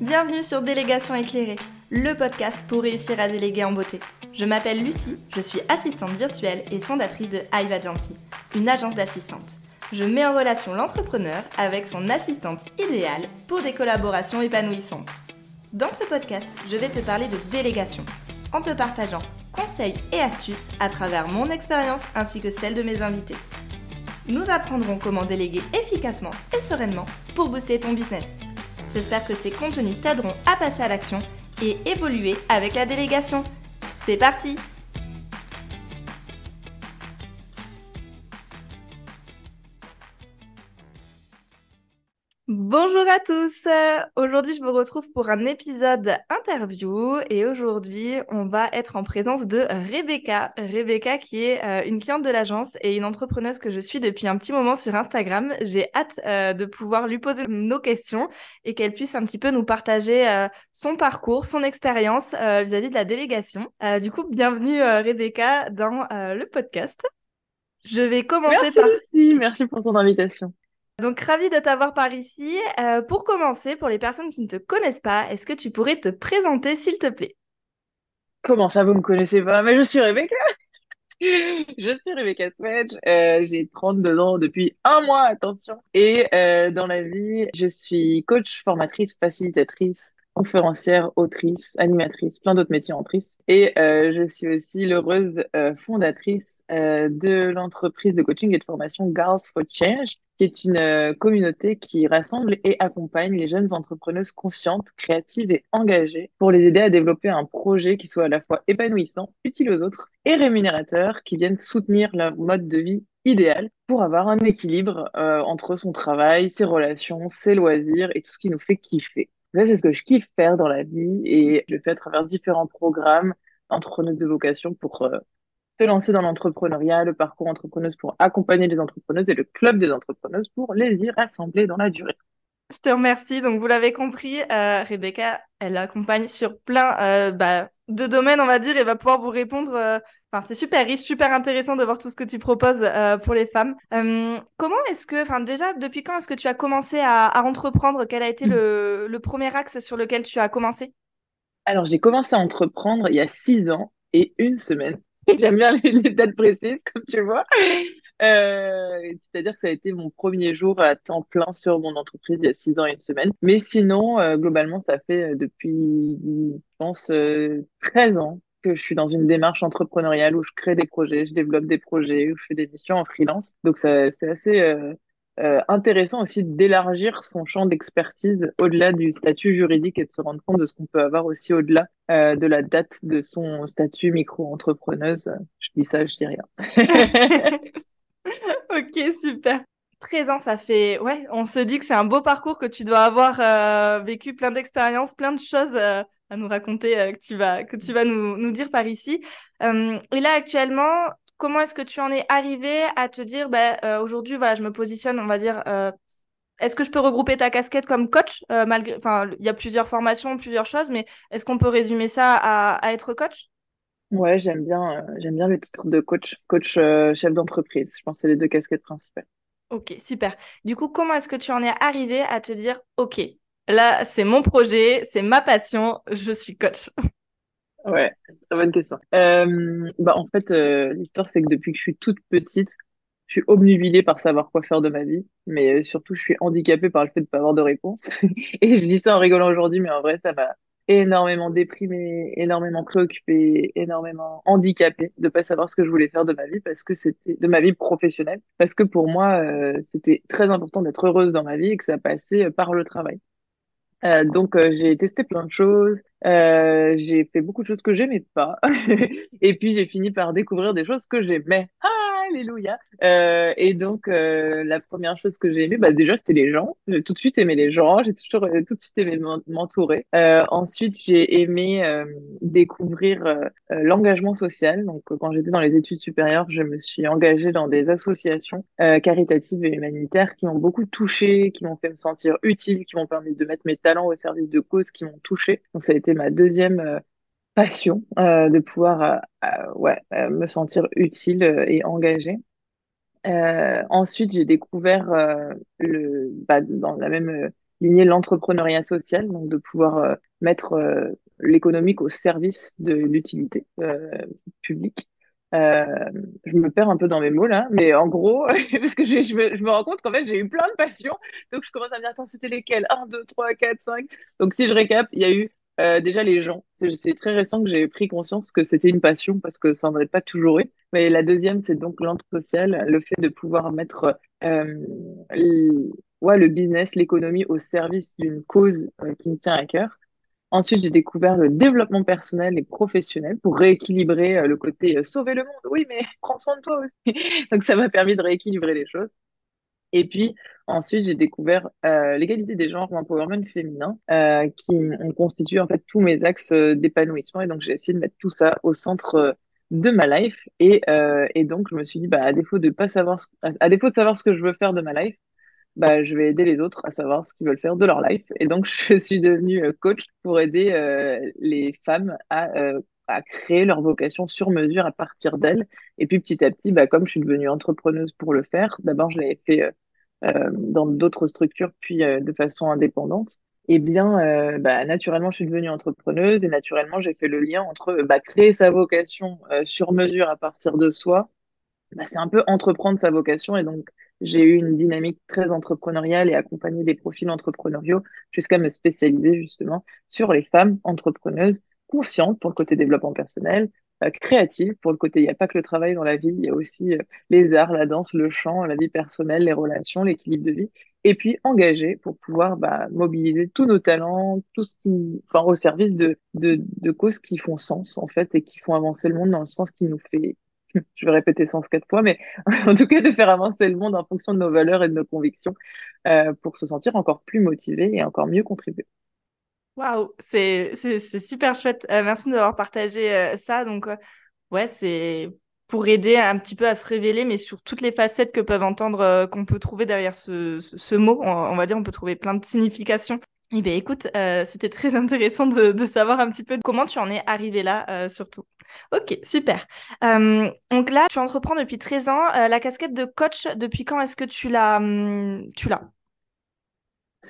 Bienvenue sur Délégation éclairée, le podcast pour réussir à déléguer en beauté. Je m'appelle Lucie, je suis assistante virtuelle et fondatrice de Hive Agency, une agence d'assistante. Je mets en relation l'entrepreneur avec son assistante idéale pour des collaborations épanouissantes. Dans ce podcast, je vais te parler de délégation, en te partageant conseils et astuces à travers mon expérience ainsi que celle de mes invités. Nous apprendrons comment déléguer efficacement et sereinement pour booster ton business. J'espère que ces contenus t'aideront à passer à l'action et évoluer avec la délégation. C'est parti Bonjour à tous. Aujourd'hui, je vous retrouve pour un épisode interview et aujourd'hui, on va être en présence de Rebecca. Rebecca qui est euh, une cliente de l'agence et une entrepreneuse que je suis depuis un petit moment sur Instagram. J'ai hâte euh, de pouvoir lui poser nos questions et qu'elle puisse un petit peu nous partager euh, son parcours, son expérience vis-à-vis de la délégation. du coup, bienvenue Rebecca dans le podcast. Je vais commencer Merci par... Lucie, merci pour ton invitation. Donc, ravi de t'avoir par ici. Euh, pour commencer, pour les personnes qui ne te connaissent pas, est-ce que tu pourrais te présenter, s'il te plaît? Comment ça, vous me connaissez pas? Mais je suis Rebecca. Je suis Rebecca Swedge, euh, j'ai 32 ans depuis un mois, attention. Et euh, dans la vie, je suis coach, formatrice, facilitatrice, conférencière, autrice, animatrice, plein d'autres métiers en trice. Et euh, je suis aussi l'heureuse euh, fondatrice euh, de l'entreprise de coaching et de formation Girls for Change, qui est une euh, communauté qui rassemble et accompagne les jeunes entrepreneuses conscientes, créatives et engagées pour les aider à développer un projet qui soit à la fois épanouissant, utile aux autres et rémunérateur, qui vienne soutenir leur mode de vie idéal pour avoir un équilibre euh, entre son travail, ses relations, ses loisirs et tout ce qui nous fait kiffer. C'est ce que je kiffe faire dans la vie et je le fais à travers différents programmes entrepreneuses de vocation pour euh, se lancer dans l'entrepreneuriat, le parcours entrepreneuse pour accompagner les entrepreneuses et le club des entrepreneuses pour les y rassembler dans la durée. Je te remercie. Donc, vous l'avez compris, euh, Rebecca, elle accompagne sur plein euh, bah, de domaines, on va dire, et va pouvoir vous répondre. C'est super riche, super intéressant de voir tout ce que tu proposes euh, pour les femmes. Euh, comment est-ce que, enfin, déjà, depuis quand est-ce que tu as commencé à, entreprendre? Quel a été le, premier axe sur lequel tu as commencé? Alors, j'ai commencé à entreprendre il y a six ans et une semaine. J'aime bien les, dates précises, comme tu vois. Euh, c'est-à-dire que ça a été mon premier jour à temps plein sur mon entreprise il y a six ans et une semaine. Mais sinon, globalement, ça fait depuis, je pense, euh, 13 ans que je suis dans une démarche entrepreneuriale où je crée des projets, je développe des projets, où je fais des missions en freelance. Donc, c'est assez euh, euh, intéressant aussi d'élargir son champ d'expertise au-delà du statut juridique et de se rendre compte de ce qu'on peut avoir aussi au-delà euh, de la date de son statut micro-entrepreneuse. Je dis ça, je dis rien. Ok, super. 13 ans, ça fait... Ouais, on se dit que c'est un beau parcours, que tu dois avoir vécu plein d'expériences, plein de choses à nous raconter, euh, que tu vas, que tu vas nous, nous dire par ici. Euh, et là, actuellement, comment est-ce que tu en es arrivé à te dire, bah, euh, aujourd'hui, voilà, je me positionne, on va dire, est-ce que je peux regrouper ta casquette comme coach, malgré... Enfin, il y a plusieurs formations, plusieurs choses, mais est-ce qu'on peut résumer ça à, à être coach? Ouais, j'aime bien, j'aime bien le titre de coach, coach chef d'entreprise. Je pense que c'est les deux casquettes principales. Ok, super. Du coup, comment est-ce que tu en es arrivé à te dire, ok, là, c'est mon projet, c'est ma passion, je suis coach. Ouais, très bonne question. Euh, bah en fait, euh, l'histoire c'est que depuis que je suis toute petite, je suis obnubilée par savoir quoi faire de ma vie, mais euh, surtout je suis handicapée par le fait de pas avoir de réponse. Et je dis ça en rigolant aujourd'hui, mais en vrai ça m'a énormément déprimée, énormément préoccupée, énormément handicapée de pas savoir ce que je voulais faire de ma vie parce que c'était de ma vie professionnelle, parce que pour moi euh, c'était très important d'être heureuse dans ma vie et que ça passait par le travail. Euh, donc euh, j'ai testé plein de choses, euh, j'ai fait beaucoup de choses que j'aimais pas, et puis j'ai fini par découvrir des choses que j'aimais. Alléluia. Euh, et donc euh, la première chose que j'ai aimé, bah déjà c'était les gens. J'ai tout de suite aimé les gens, j'ai toujours euh, tout de suite aimé m'en- m'entourer. Euh, ensuite j'ai aimé euh, découvrir euh, l'engagement social. Donc quand j'étais dans les études supérieures, je me suis engagée dans des associations caritatives et humanitaires qui m'ont beaucoup touchée, qui m'ont fait me sentir utile, qui m'ont permis de mettre mes talents au service de causes qui m'ont touchée. Donc ça a été ma deuxième passion euh, de pouvoir euh, euh, ouais, euh, me sentir utile euh, et engagée. Ensuite, j'ai découvert le, bah, dans la même lignée l'entrepreneuriat social, donc de pouvoir mettre l'économique au service de l'utilité publique. Euh, je me perds un peu dans mes mots là, mais en gros, parce que je me, je me rends compte qu'en fait j'ai eu plein de passions, donc je commence à me dire attends c'était lesquelles? 1, 2, 3, 4, 5. Donc si je récap, il y a eu euh, déjà les gens. C'est très récent que j'ai pris conscience que c'était une passion parce que ça n'en est pas toujours eu. Mais la deuxième, c'est donc l'entre social, le fait de pouvoir mettre euh, ouais, le business, l'économie au service d'une cause euh, qui me tient à cœur. Ensuite, j'ai découvert le développement personnel et professionnel pour rééquilibrer le côté sauver le monde. Oui, mais prends soin de toi aussi. Donc, ça m'a permis de rééquilibrer les choses. Et puis, ensuite, j'ai découvert euh, l'égalité des genres, l'empowerment féminin, qui ont constitué en fait tous mes axes d'épanouissement. Et donc, j'ai essayé de mettre tout ça au centre de ma life. Et, et donc, je me suis dit, bah, à défaut de pas savoir, à défaut de savoir ce que je veux faire de ma life, bah, je vais aider les autres à savoir ce qu'ils veulent faire de leur life. Et donc, je suis devenue euh, coach pour aider euh, les femmes à, euh, à créer leur vocation sur mesure à partir d'elles. Et puis, petit à petit, bah, comme je suis devenue entrepreneuse pour le faire, d'abord, je l'avais fait dans d'autres structures, puis de façon indépendante. Et bien, bah, naturellement, je suis devenue entrepreneuse et naturellement, j'ai fait le lien entre bah, créer sa vocation sur mesure à partir de soi. Bah, c'est un peu entreprendre sa vocation et donc j'ai eu une dynamique très entrepreneuriale et accompagné des profils entrepreneuriaux jusqu'à me spécialiser justement sur les femmes entrepreneuses conscientes pour le côté développement personnel, euh, créatives pour le côté, il n'y a pas que le travail dans la vie, il y a aussi euh, les arts, la danse, le chant, la vie personnelle, les relations, l'équilibre de vie, et puis engagées pour pouvoir bah, mobiliser tous nos talents, tout ce qui, enfin, au service de causes qui font sens en fait et qui font avancer le monde dans le sens qui nous fait je vais répéter 104 fois, mais en tout cas de faire avancer le monde en fonction de nos valeurs et de nos convictions euh, pour se sentir encore plus motivé et encore mieux contribuer. Waouh, c'est super chouette. Euh, merci d'avoir partagé euh, ça. Donc, ouais, c'est pour aider un petit peu à se révéler, mais sur toutes les facettes que peuvent entendre, qu'on peut trouver derrière ce, ce, mot. On, va dire, on peut trouver plein de significations. Eh bien, écoute, c'était très intéressant de, de, savoir un petit peu comment tu en es arrivé là, surtout. Ok, super. Euh, donc là, tu entreprends depuis 13 ans. Euh, la casquette de coach, depuis quand est-ce que tu l'as hum, tu l'as?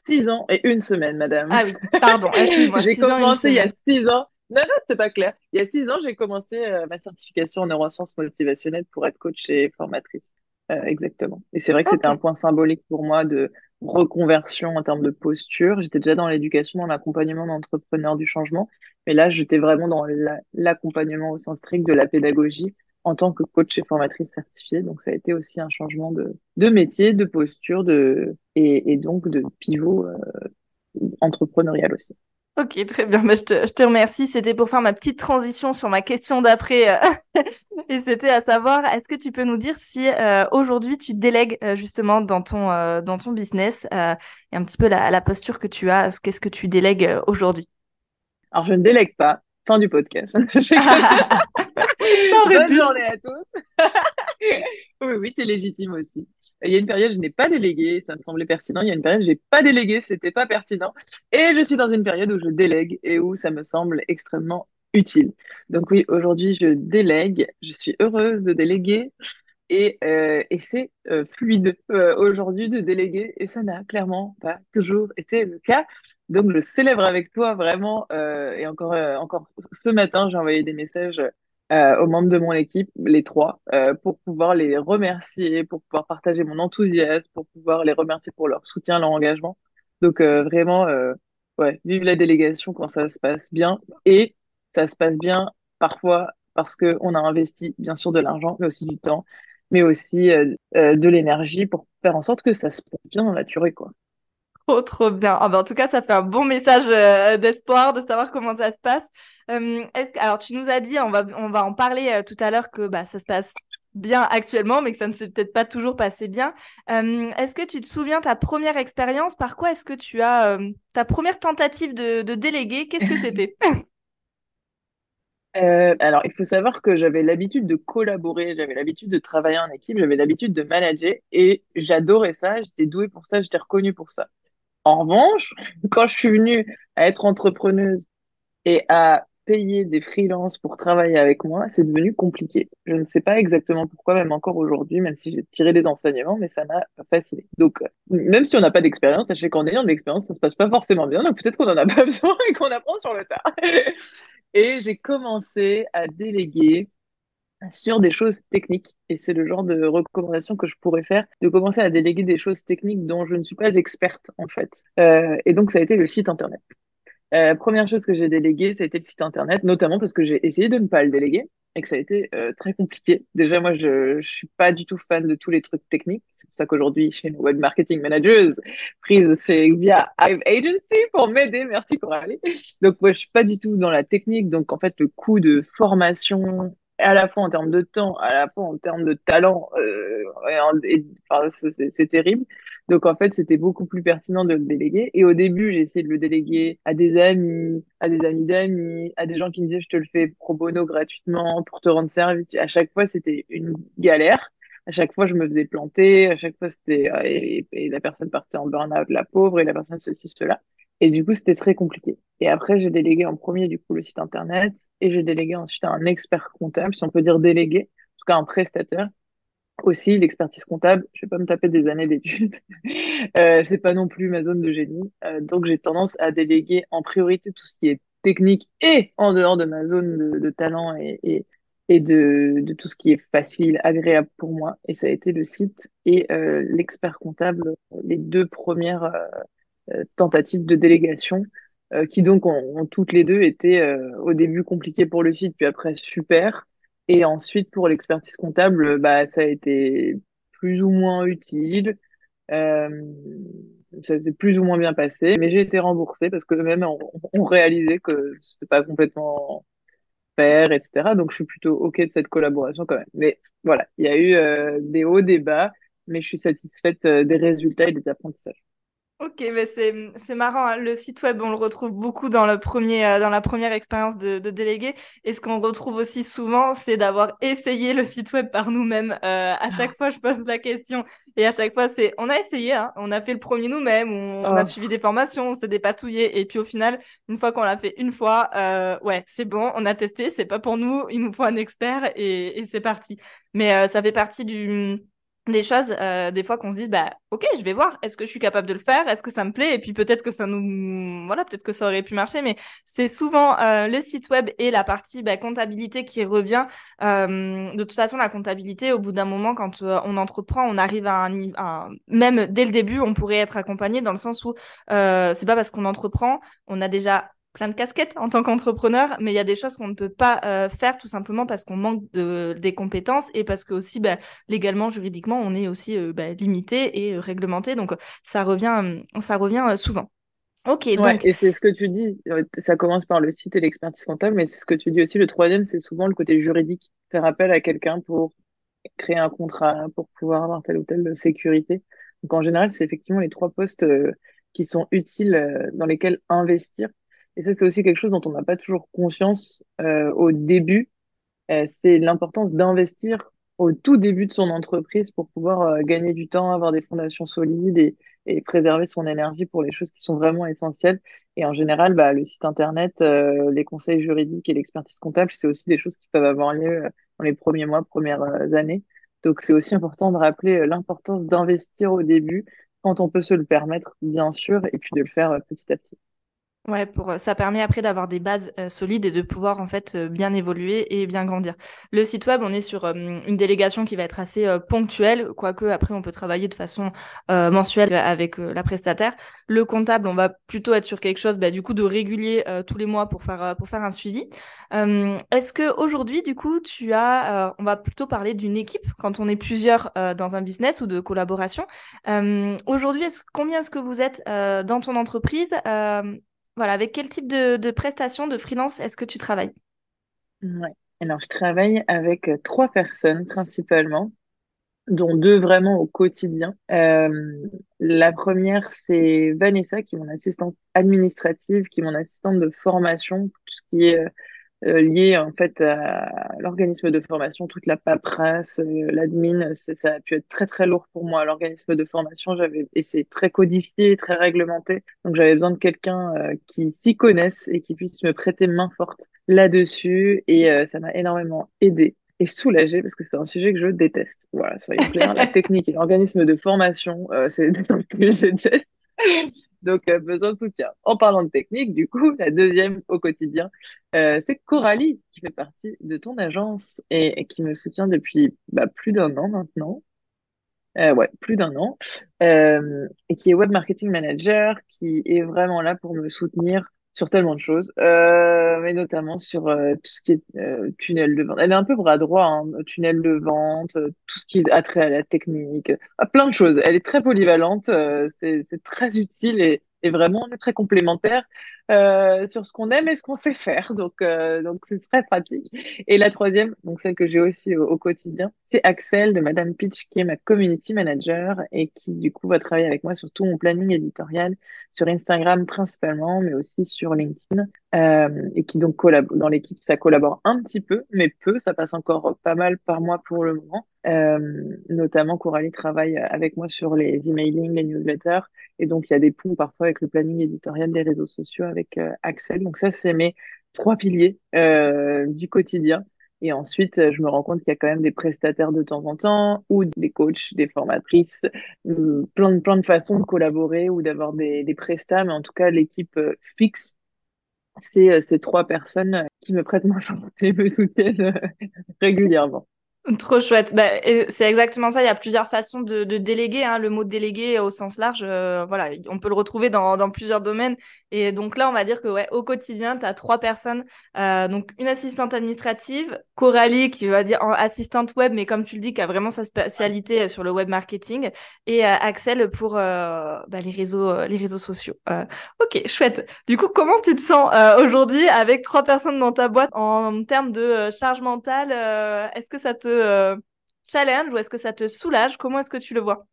6 ans et une semaine, madame. Ah oui, pardon. j'ai commencé il y a 6 ans. Non, non, c'est pas clair. Il y a 6 ans, j'ai commencé euh, ma certification en neurosciences motivationnelles pour être coach et formatrice. exactement. Et c'est vrai que c'était un point symbolique pour moi de reconversion en termes de posture. J'étais déjà dans l'éducation, dans l'accompagnement d'entrepreneurs du changement, mais là, j'étais vraiment dans l'accompagnement au sens strict de la pédagogie en tant que coach et formatrice certifiée. Donc, ça a été aussi un changement de, de métier, de posture, de et, et donc de pivot euh, entrepreneurial aussi. Ok, très bien. Bah, je, te, je, te, remercie. C'était pour faire ma petite transition sur ma question d'après. Euh, et c'était à savoir, est-ce que tu peux nous dire si euh, aujourd'hui tu délègues euh, justement dans ton, dans ton business et un petit peu la, la posture que tu as, qu'est-ce que tu délègues aujourd'hui? Alors, je ne délègue pas. Fin du podcast. Bonne journée à tous. oui, oui, c'est légitime aussi. Il y a une période, je n'ai pas délégué, ça me semblait pertinent. Il y a une période, je n'ai pas délégué, c'était pas pertinent. Et je suis dans une période où je délègue et où ça me semble extrêmement utile. Donc oui, aujourd'hui, je délègue. Je suis heureuse de déléguer. Et, euh, et c'est euh, fluide euh, aujourd'hui de déléguer et ça n'a clairement pas toujours été le cas. Donc je célèbre avec toi vraiment et encore, encore ce matin j'ai envoyé des messages euh, aux membres de mon équipe, les trois, euh, pour pouvoir les remercier, pour pouvoir partager mon enthousiasme, pour pouvoir les remercier pour leur soutien, leur engagement. Donc euh, vraiment, euh, ouais, vive la délégation quand ça se passe bien. Et ça se passe bien parfois parce que on a investi bien sûr de l'argent, mais aussi du temps, mais aussi euh, euh, de l'énergie pour faire en sorte que ça se passe bien dans la durée, quoi. Trop, trop bien. Ah ben, en tout cas, ça fait un bon message euh, d'espoir de savoir comment ça se passe. Euh, alors, tu nous as dit, on va, on va en parler euh, tout à l'heure, que bah, ça se passe bien actuellement, mais que ça ne s'est peut-être pas toujours passé bien. est-ce que tu te souviens ta première expérience? Par quoi est-ce que tu as ta première tentative de, de déléguer? Qu'est-ce que c'était? Alors, il faut savoir que j'avais l'habitude de collaborer, j'avais l'habitude de travailler en équipe, j'avais l'habitude de manager et j'adorais ça, j'étais douée pour ça, j'étais reconnue pour ça. En revanche, quand je suis venue à être entrepreneuse et à payer des freelances pour travailler avec moi, c'est devenu compliqué. Je ne sais pas exactement pourquoi, même encore aujourd'hui, même si j'ai tiré des enseignements, mais ça m'a fasciné. Donc, euh, même si on n'a pas d'expérience, sachez qu'en ayant de l'expérience, ça se passe pas forcément bien, donc peut-être qu'on en a pas besoin et qu'on apprend sur le tas. Et j'ai commencé à déléguer sur des choses techniques. Et c'est le genre de recommandation que je pourrais faire, de commencer à déléguer des choses techniques dont je ne suis pas experte, en fait. Euh, et donc, ça a été le site Internet. Euh, première chose que j'ai déléguée, ça a été le site Internet, notamment parce que j'ai essayé de ne pas le déléguer et que ça a été euh, très compliqué. Déjà, moi, je, je suis pas du tout fan de tous les trucs techniques. C'est pour ça qu'aujourd'hui, chez nos web marketing managers, prise chez via Hive Agency pour m'aider. Merci pour aller. Donc, moi, je suis pas du tout dans la technique. Donc, en fait, le coût de formation, à la fois en termes de temps, à la fois en termes de talent, euh, et, enfin, c'est terrible. Donc en fait, c'était beaucoup plus pertinent de le déléguer. Et au début, j'ai essayé de le déléguer à des amis, à des amis d'amis, à des gens qui me disaient je te le fais pro bono gratuitement pour te rendre service. À chaque fois, c'était une galère. À chaque fois, je me faisais planter. À chaque fois, c'était et, et, la personne partait en burn-out, la pauvre, et la personne ceci, cela. Et du coup, c'était très compliqué. Et après, j'ai délégué en premier, du coup, le site internet, et j'ai délégué ensuite à un expert comptable, si on peut dire délégué, en tout cas un prestataire, aussi, l'expertise comptable, je vais pas me taper des années d'études. euh, c'est pas non plus ma zone de génie. Euh, donc, j'ai tendance à déléguer en priorité tout ce qui est technique et en dehors de ma zone de, de talent et, et, et de, de, tout ce qui est facile, agréable pour moi. Et ça a été le site et euh, l'expert comptable, les deux premières euh, tentatives de délégation, euh, qui donc ont, ont, toutes les deux été euh, au début compliquées pour le site, puis après super. Et ensuite, pour l'expertise comptable, bah, ça a été plus ou moins utile. Euh, ça s'est plus ou moins bien passé, mais j'ai été remboursée parce que même on, on réalisait que c'était pas complètement faire, etc. Donc je suis plutôt ok de cette collaboration quand même. Mais voilà, il y a eu euh, des hauts, des bas, mais je suis satisfaite euh, des résultats et des apprentissages. Ok, mais c'est marrant. Hein. Le site web, on le retrouve beaucoup dans, le premier, euh, dans la première expérience de, de, délégué. Et ce qu'on retrouve aussi souvent, c'est d'avoir essayé le site web par nous-mêmes. Euh, à chaque fois, je pose la question. Et à chaque fois, c'est on a essayé, hein. on a fait le premier nous-mêmes, on, on, a oh. suivi des formations, on s'est dépatouillé. Et puis au final, une fois qu'on l'a fait une fois, euh, ouais, c'est bon, on a testé, c'est pas pour nous, il nous faut un expert et, et c'est parti. Mais euh, ça fait partie du des choses euh, des fois qu'on se dit bah ok je vais voir. Est-ce que je suis capable de le faire? Est-ce que ça me plaît? Et puis peut-être que ça nous voilà peut-être que ça aurait pu marcher. Mais c'est souvent euh, le site web et la partie bah, comptabilité qui revient. Euh, de toute façon la comptabilité au bout d'un moment quand euh, on entreprend on arrive à un, un, même dès le début on pourrait être accompagné dans le sens où c'est pas parce qu'on entreprend on a déjà plein de casquettes en tant qu'entrepreneur, mais il y a des choses qu'on ne peut pas euh, faire tout simplement parce qu'on manque de, des compétences et parce que aussi bah, légalement, juridiquement, on est aussi euh, bah, limité et euh, réglementé. Donc ça revient, ça revient souvent. Ok. Ouais, donc... Et c'est ce que tu dis. Ça commence par le site et l'expertise comptable, mais c'est ce que tu dis aussi. Le troisième, c'est souvent le côté juridique. Faire appel à quelqu'un pour créer un contrat, pour pouvoir avoir telle ou telle sécurité. Donc en général, c'est effectivement les trois postes qui sont utiles dans lesquels investir et ça, c'est aussi quelque chose dont on n'a pas toujours conscience euh, au début. Euh, c'est l'importance d'investir au tout début de son entreprise pour pouvoir euh, gagner du temps, avoir des fondations solides et, et, préserver son énergie pour les choses qui sont vraiment essentielles. Et en général, bah, le site internet, euh, les conseils juridiques et l'expertise comptable, c'est aussi des choses qui peuvent avoir lieu euh, dans les premiers mois, premières euh, années. Donc, c'est aussi important de rappeler l'importance d'investir au début quand on peut se le permettre, bien sûr, et puis de le faire petit à petit. Ouais, pour euh, ça permet après d'avoir des bases euh, solides et de pouvoir en fait euh, bien évoluer et bien grandir. Le site web, on est sur une délégation qui va être assez ponctuelle, quoique après on peut travailler de façon mensuelle avec la prestataire. Le comptable, on va plutôt être sur quelque chose bah, du coup de régulier tous les mois pour faire pour faire un suivi. Est-ce que aujourd'hui du coup tu as, on va plutôt parler d'une équipe quand on est plusieurs dans un business ou de collaboration. aujourd'hui, est-ce, combien est-ce que vous êtes dans ton entreprise? Voilà, avec quel type de, de prestations de freelance est-ce que tu travailles? Ouais. Alors, je travaille avec euh, trois personnes principalement, dont deux vraiment au quotidien. Euh, la première, c'est Vanessa, qui est mon assistante administrative, qui est mon assistante de formation, tout ce qui est euh, liées en fait à l'organisme de formation, toute la paperasse, euh, l'admin, ça a pu être très très lourd pour moi. L'organisme de formation, j'avais et c'est très codifié, très réglementé, donc j'avais besoin de quelqu'un euh, qui s'y connaisse et qui puisse me prêter main forte là-dessus, et euh, ça m'a énormément aidé et soulagé parce que c'est un sujet que je déteste. Voilà, soyons clairs, la technique et l'organisme de formation, euh, c'est des trucs que je déteste. Donc, euh, besoin de soutien. En parlant de technique, du coup, la deuxième au quotidien, euh, c'est Coralie qui fait partie de ton agence et, qui me soutient depuis bah, plus d'un an maintenant. Euh, ouais, plus d'un an. Et qui est web marketing manager, qui est vraiment là pour me soutenir sur tellement de choses, euh, mais notamment sur euh, tout ce qui est euh, tunnel de vente. Elle est un peu bras droit, hein, tunnel de vente, tout ce qui est attrait à la technique, à plein de choses. Elle est très polyvalente, c'est très utile et, et vraiment on est très complémentaires euh, sur ce qu'on aime et ce qu'on sait faire. Donc euh, donc c'est très pratique. Et la troisième, donc celle que j'ai aussi au, au quotidien, c'est Axel de Madame Pitch qui est ma community manager et qui du coup va travailler avec moi sur tout mon planning éditorial sur Instagram principalement, mais aussi sur LinkedIn, euh, et qui donc collabore dans l'équipe, ça collabore un petit peu, mais peu, ça passe encore pas mal par mois pour le moment. Euh, notamment, Coralie travaille avec moi sur les emailing, les newsletters, et donc il y a des ponts parfois avec le planning éditorial des réseaux sociaux avec euh, Axel. Donc ça, c'est mes trois piliers euh, du quotidien. Et ensuite, je me rends compte qu'il y a quand même des prestataires de temps en temps ou des coachs, des formatrices, euh, plein de, plein de façons de collaborer ou d'avoir des, des prestats. Mais en tout cas, l'équipe euh, fixe, c'est ces trois personnes qui me prêtent main forte et me soutiennent régulièrement. Trop chouette. Bah, c'est exactement ça. Il y a plusieurs façons de, déléguer. hein. Le mot déléguer au sens large, voilà, on peut le retrouver dans plusieurs domaines. Et donc là, on va dire que ouais, au quotidien, tu as trois personnes. Euh, donc une assistante administrative, Coralie qui va dire assistante web, mais comme tu le dis, qui a vraiment sa spécialité sur le web marketing, et euh, Axel pour euh, bah, les réseaux, euh, les réseaux sociaux. Euh, ok, chouette. Du coup, comment tu te sens euh, aujourd'hui avec trois personnes dans ta boîte en, termes de euh, charge mentale euh, Est-ce que ça te euh, challenge ou est-ce que ça te soulage? Comment est-ce que tu le vois?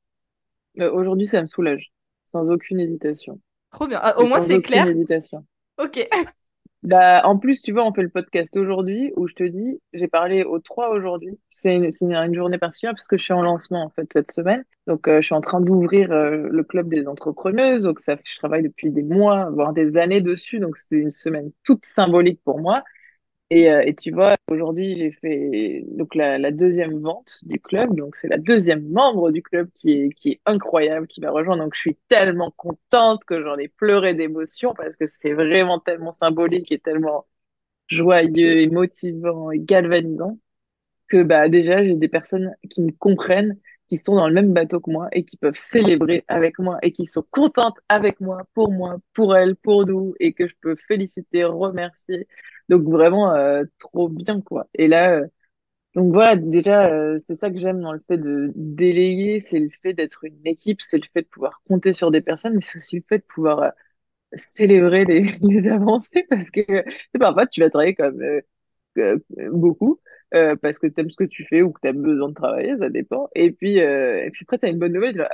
Euh, aujourd'hui, ça me soulage, sans aucune hésitation. Trop bien. Ah, au moins, c'est clair. Ok. Bah, en plus, tu vois, on fait le podcast aujourd'hui où je te dis, j'ai parlé aux trois aujourd'hui. C'est une, c'est une, une journée particulière parce que je suis en lancement, en fait, cette semaine. Donc, euh, je suis en train d'ouvrir euh, le club des entrepreneuses. Donc, ça, je travaille depuis des mois, voire des années dessus. Donc, c'est une semaine toute symbolique pour moi. Et, euh, et tu vois, aujourd'hui, j'ai fait donc la, deuxième vente du club. Donc, c'est la deuxième membre du club qui est, qui est incroyable, qui va rejoindre. Donc, je suis tellement contente que j'en ai pleuré d'émotion parce que c'est vraiment tellement symbolique et tellement joyeux et motivant et galvanisant que bah, déjà, j'ai des personnes qui me comprennent, qui sont dans le même bateau que moi et qui peuvent célébrer avec moi et qui sont contentes avec moi, pour moi, pour elles, pour nous et que je peux féliciter, remercier. Donc vraiment, euh, trop bien, quoi. Et là, euh, donc voilà, déjà, euh, c'est ça que j'aime dans le fait de déléguer, c'est le fait d'être une équipe, c'est le fait de pouvoir compter sur des personnes, mais c'est aussi le fait de pouvoir euh, célébrer les, les avancées parce que sais, parfois tu vas travailler comme euh, beaucoup euh, parce que t'aimes ce que tu fais ou que t'as besoin de travailler, ça dépend. Et puis, euh, et puis après, t'as une bonne nouvelle,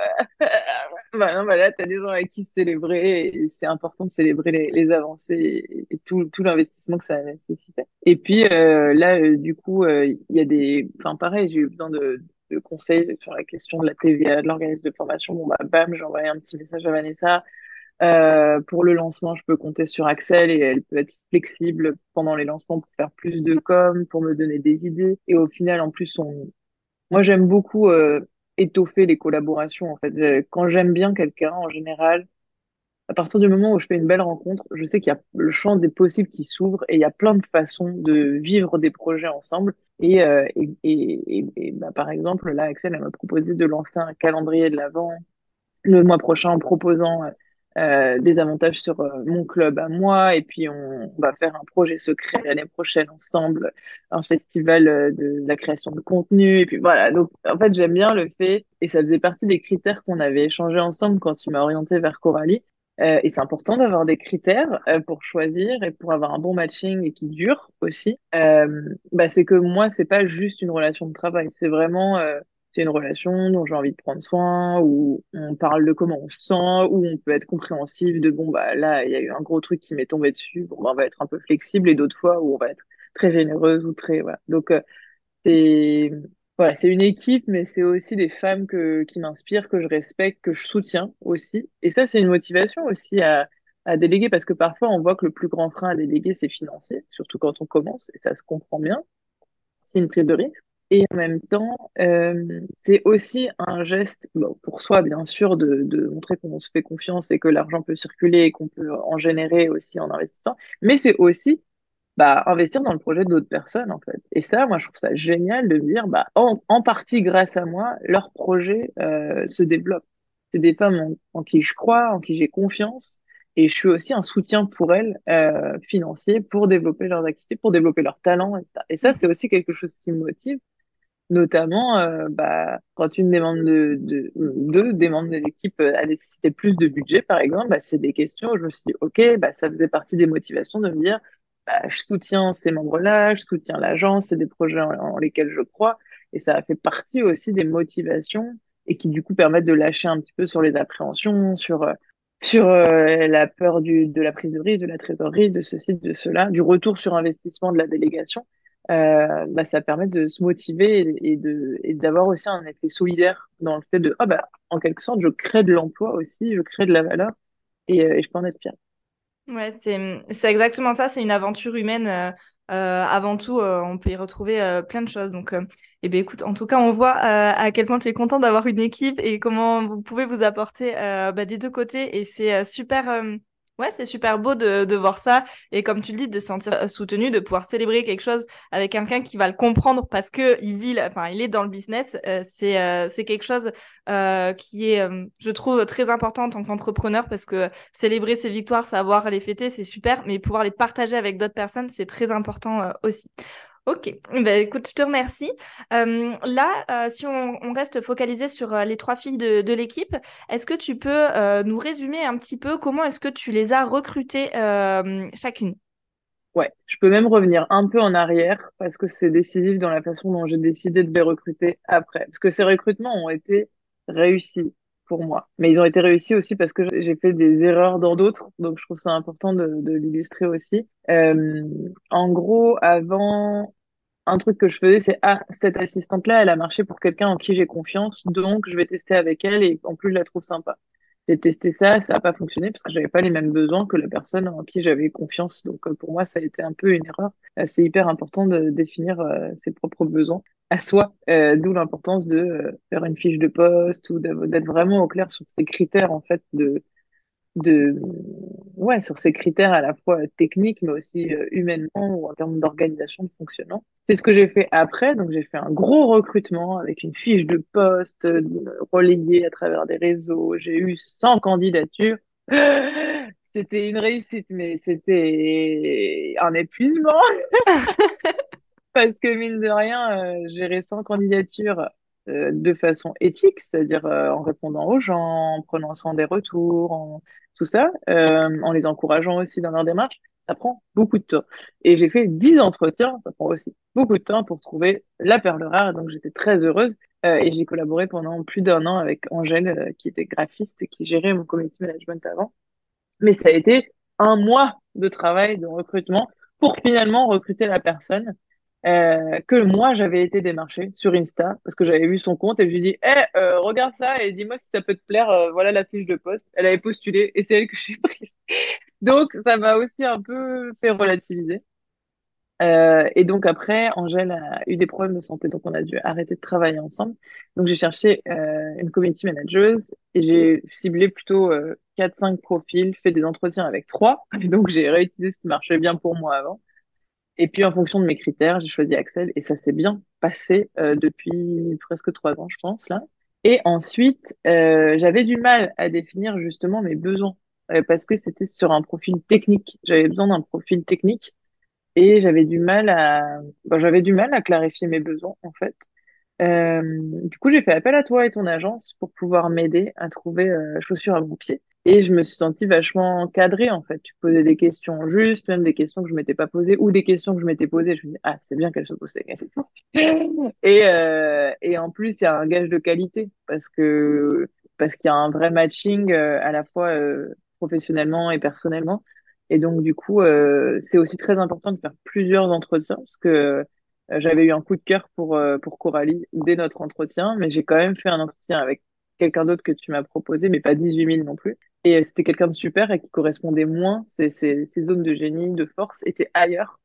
tu bah bah t'as des gens avec qui célébrer c'est important de célébrer les, les avancées et, et tout, tout l'investissement que ça nécessitait. Et puis euh, là, euh, du coup, euh, il y a des, enfin pareil, j'ai eu besoin de, de conseils sur la question de la TVA, de l'organisme de formation. Bon bah bam, j'ai envoyé un petit message à Vanessa euh, pour le lancement, je peux compter sur Axel et elle peut être flexible pendant les lancements pour faire plus de com, pour me donner des idées. Et au final, en plus, on... moi, j'aime beaucoup euh, étoffer les collaborations. En fait, Euh, quand j'aime bien quelqu'un, en général, à partir du moment où je fais une belle rencontre, je sais qu'il y a le champ des possibles qui s'ouvre et il y a plein de façons de vivre des projets ensemble. Et, euh, et, et, bah, par exemple, là, Axel, elle m'a proposé de lancer un calendrier de l'Avent le mois prochain en proposant euh, des avantages sur euh, mon club à moi. Et puis, on, va faire un projet secret l'année prochaine ensemble, un festival euh, de, la création de contenu. Et puis voilà. Donc, en fait, j'aime bien le fait, et ça faisait partie des critères qu'on avait échangés ensemble quand tu m'as orienté vers Coralie. Euh, et c'est important d'avoir des critères euh, pour choisir et pour avoir un bon matching et qui dure aussi. Bah, c'est que moi, c'est pas juste une relation de travail, c'est vraiment c'est une relation dont j'ai envie de prendre soin, où on parle de comment on se sent, où on peut être compréhensif de bon bah là il y a eu un gros truc qui m'est tombé dessus, bah, on va être un peu flexible et d'autres fois où on va être très généreuse ou très voilà. Donc euh, c'est voilà, une équipe, mais c'est aussi des femmes qui m'inspirent, que je respecte, que je soutiens aussi. Et ça, c'est une motivation aussi à, à déléguer parce que parfois on voit que le plus grand frein à déléguer, c'est financier, surtout quand on commence, et ça se comprend bien. C'est une prise de risque. Et en même temps, euh, c'est aussi un geste bon, pour soi, bien sûr, de, de montrer qu'on se fait confiance et que l'argent peut circuler et qu'on peut en générer aussi en investissant. Mais c'est aussi bah, investir dans le projet d'autres personnes, en fait. Et ça, moi, je trouve ça génial de me dire, bah, en, en partie grâce à moi, leur projet euh, se développe. C'est des femmes en, en qui je crois, en qui j'ai confiance. Et je suis aussi un soutien pour elles, euh, financier, pour développer leurs activités, pour développer leurs talents, etc. Et ça, c'est aussi quelque chose qui me motive Notamment, euh, bah, quand une des membres de, de, deux des membres de l'équipe euh, a nécessité plus de budget, par exemple, bah, c'est des questions où je me suis dit, OK, bah, ça faisait partie des motivations de me dire, bah, je soutiens ces membres-là, je soutiens l'agence, c'est des projets en, lesquels je crois. Et ça a fait partie aussi des motivations et qui, du coup, permettent de lâcher un petit peu sur les appréhensions, sur, euh, sur la peur du, de la prise de risque, de la trésorerie, de ceci, de cela, du retour sur investissement de la délégation euh, bah, ça permet de se motiver et, de et d'avoir aussi un effet solidaire dans le fait de ah bah en quelque sorte je crée de l'emploi aussi je crée de la valeur et, euh, et je peux en être fière ouais c'est c'est exactement ça c'est une aventure humaine euh, euh avant tout on peut y retrouver plein de choses. Donc eh ben écoute en tout cas on voit à quel point tu es content d'avoir une équipe et comment vous pouvez vous apporter bah, des deux côtés et c'est super Ouais, c'est super beau de, de, voir ça. Et comme tu le dis, de se sentir euh, soutenu, de pouvoir célébrer quelque chose avec quelqu'un qui va le comprendre parce que il vit, enfin, il est dans le business. Euh, c'est euh, c'est quelque chose qui est, je trouve, très important en tant qu'entrepreneur parce que célébrer ses victoires, savoir les fêter, c'est super, mais pouvoir les partager avec d'autres personnes, c'est très important aussi. Ok, ben, écoute, je te remercie. Euh, là, euh, si on, reste focalisé sur euh, les trois filles de, l'équipe, est-ce que tu peux nous résumer un petit peu comment est-ce que tu les as recrutées chacune? Ouais, je peux même revenir un peu en arrière parce que c'est décisif dans la façon dont j'ai décidé de les recruter après. Parce que ces recrutements ont été réussis pour moi. Mais ils ont été réussis aussi parce que j'ai fait des erreurs dans d'autres. Donc, je trouve ça important de l'illustrer aussi. en gros, avant, un truc que je faisais, c'est ah, cette assistante-là, elle a marché pour quelqu'un en qui j'ai confiance, donc je vais tester avec elle et en plus je la trouve sympa. J'ai testé ça, ça n'a pas fonctionné parce que j'avais pas les mêmes besoins que la personne en qui j'avais confiance. Donc euh, pour moi, ça a été un peu une erreur. Euh, c'est hyper important de définir euh, ses propres besoins à soi, d'où l'importance de faire une fiche de poste ou d'être vraiment au clair sur ces critères en fait de de ouais sur ces critères à la fois techniques mais aussi euh, humainement ou en termes d'organisation de fonctionnement. C'est ce que j'ai fait après. Donc j'ai fait un gros recrutement avec une fiche de poste euh, relayée à travers des réseaux. J'ai eu 100 candidatures. C'était une réussite mais c'était un épuisement. Parce que mine de rien euh, gérer 100 candidatures de façon éthique, c'est-à-dire en répondant aux gens, en prenant soin des retours, en tout ça, euh, en les encourageant aussi dans leur démarche, ça prend beaucoup de temps. Et j'ai fait 10 entretiens, ça prend aussi beaucoup de temps pour trouver la perle rare, donc j'étais très heureuse. Euh, et j'ai collaboré pendant plus d'un an avec Angèle, euh, qui était graphiste qui gérait mon community management avant. Mais ça a été un mois de travail, de recrutement, pour finalement recruter la personne euh, que moi j'avais été démarché sur Insta parce que j'avais vu son compte et je lui ai dit eh, euh, regarde ça et dis-moi si ça peut te plaire euh, voilà la fiche de poste. Elle avait postulé et c'est elle que j'ai prise donc ça m'a aussi un peu fait relativiser. Et donc après Angèle a eu des problèmes de santé donc on a dû arrêter de travailler ensemble. Donc j'ai cherché une community manager et j'ai ciblé plutôt 4-5 profils fait des entretiens avec trois. Et donc j'ai réutilisé ce qui marchait bien pour moi avant et puis, en fonction de mes critères, j'ai choisi Axel et ça s'est bien passé euh, depuis presque trois ans, je pense, là. Et ensuite, euh, j'avais du mal à définir justement mes besoins euh, parce que c'était sur un profil technique. J'avais besoin d'un profil technique et j'avais du mal à, bon, j'avais du mal à clarifier mes besoins en fait. Euh, du coup, j'ai fait appel à toi et ton agence pour pouvoir m'aider à trouver euh, chaussures à mon pied. Et je me suis sentie vachement cadrée, en fait. Tu posais des questions justes, même des questions que je m'étais pas posées, ou des questions que je m'étais posées. Je me dis, ah, c'est bien qu'elle se pose ces questions. et, euh, et en plus, il y a un gage de qualité, parce que, parce qu'il y a un vrai matching, euh, à la fois, euh, professionnellement et personnellement. Et donc, du coup, c'est aussi très important de faire plusieurs entretiens parce que j'avais eu un coup de cœur pour, pour Coralie dès notre entretien, mais j'ai quand même fait un entretien avec quelqu'un d'autre que tu m'as proposé, mais pas 18 000 non plus. Et euh, c'était quelqu'un de super et qui correspondait moins. Ses, ses, zones de génie, de force étaient ailleurs.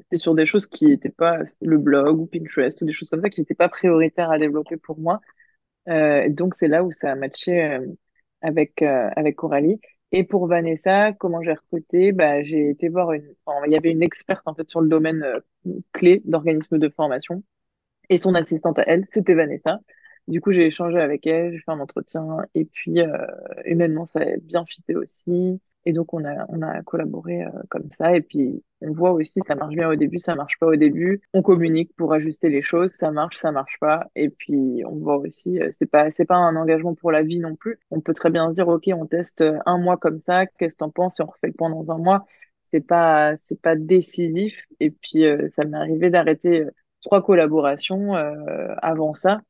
C'était sur des choses qui n'étaient pas le blog ou Pinterest ou des choses comme ça qui n'étaient pas prioritaires à développer pour moi. Euh, donc, c'est là où ça a matché euh, avec, euh, avec Coralie. Et pour Vanessa, comment j'ai recruté? Bah, j'ai été voir une, il y avait une experte, en fait, sur le domaine euh, clé d'organismes de formation. Et son assistante à elle, c'était Vanessa. Du coup, j'ai échangé avec elle, j'ai fait un entretien. Et puis, euh, humainement, ça a bien fité aussi. Et donc, on a, on a collaboré euh, comme ça. Et puis, on voit aussi, ça marche bien au début, ça marche pas au début. On communique pour ajuster les choses, ça marche, ça marche pas. Et puis, on voit aussi, euh, c'est pas, c'est pas un engagement pour la vie non plus. On peut très bien se dire, OK, on teste un mois comme ça, qu'est-ce que t'en penses et on refait le point dans un mois? C'est pas, c'est pas décisif. Et puis, euh, ça m'est arrivé d'arrêter euh, trois collaborations euh, avant ça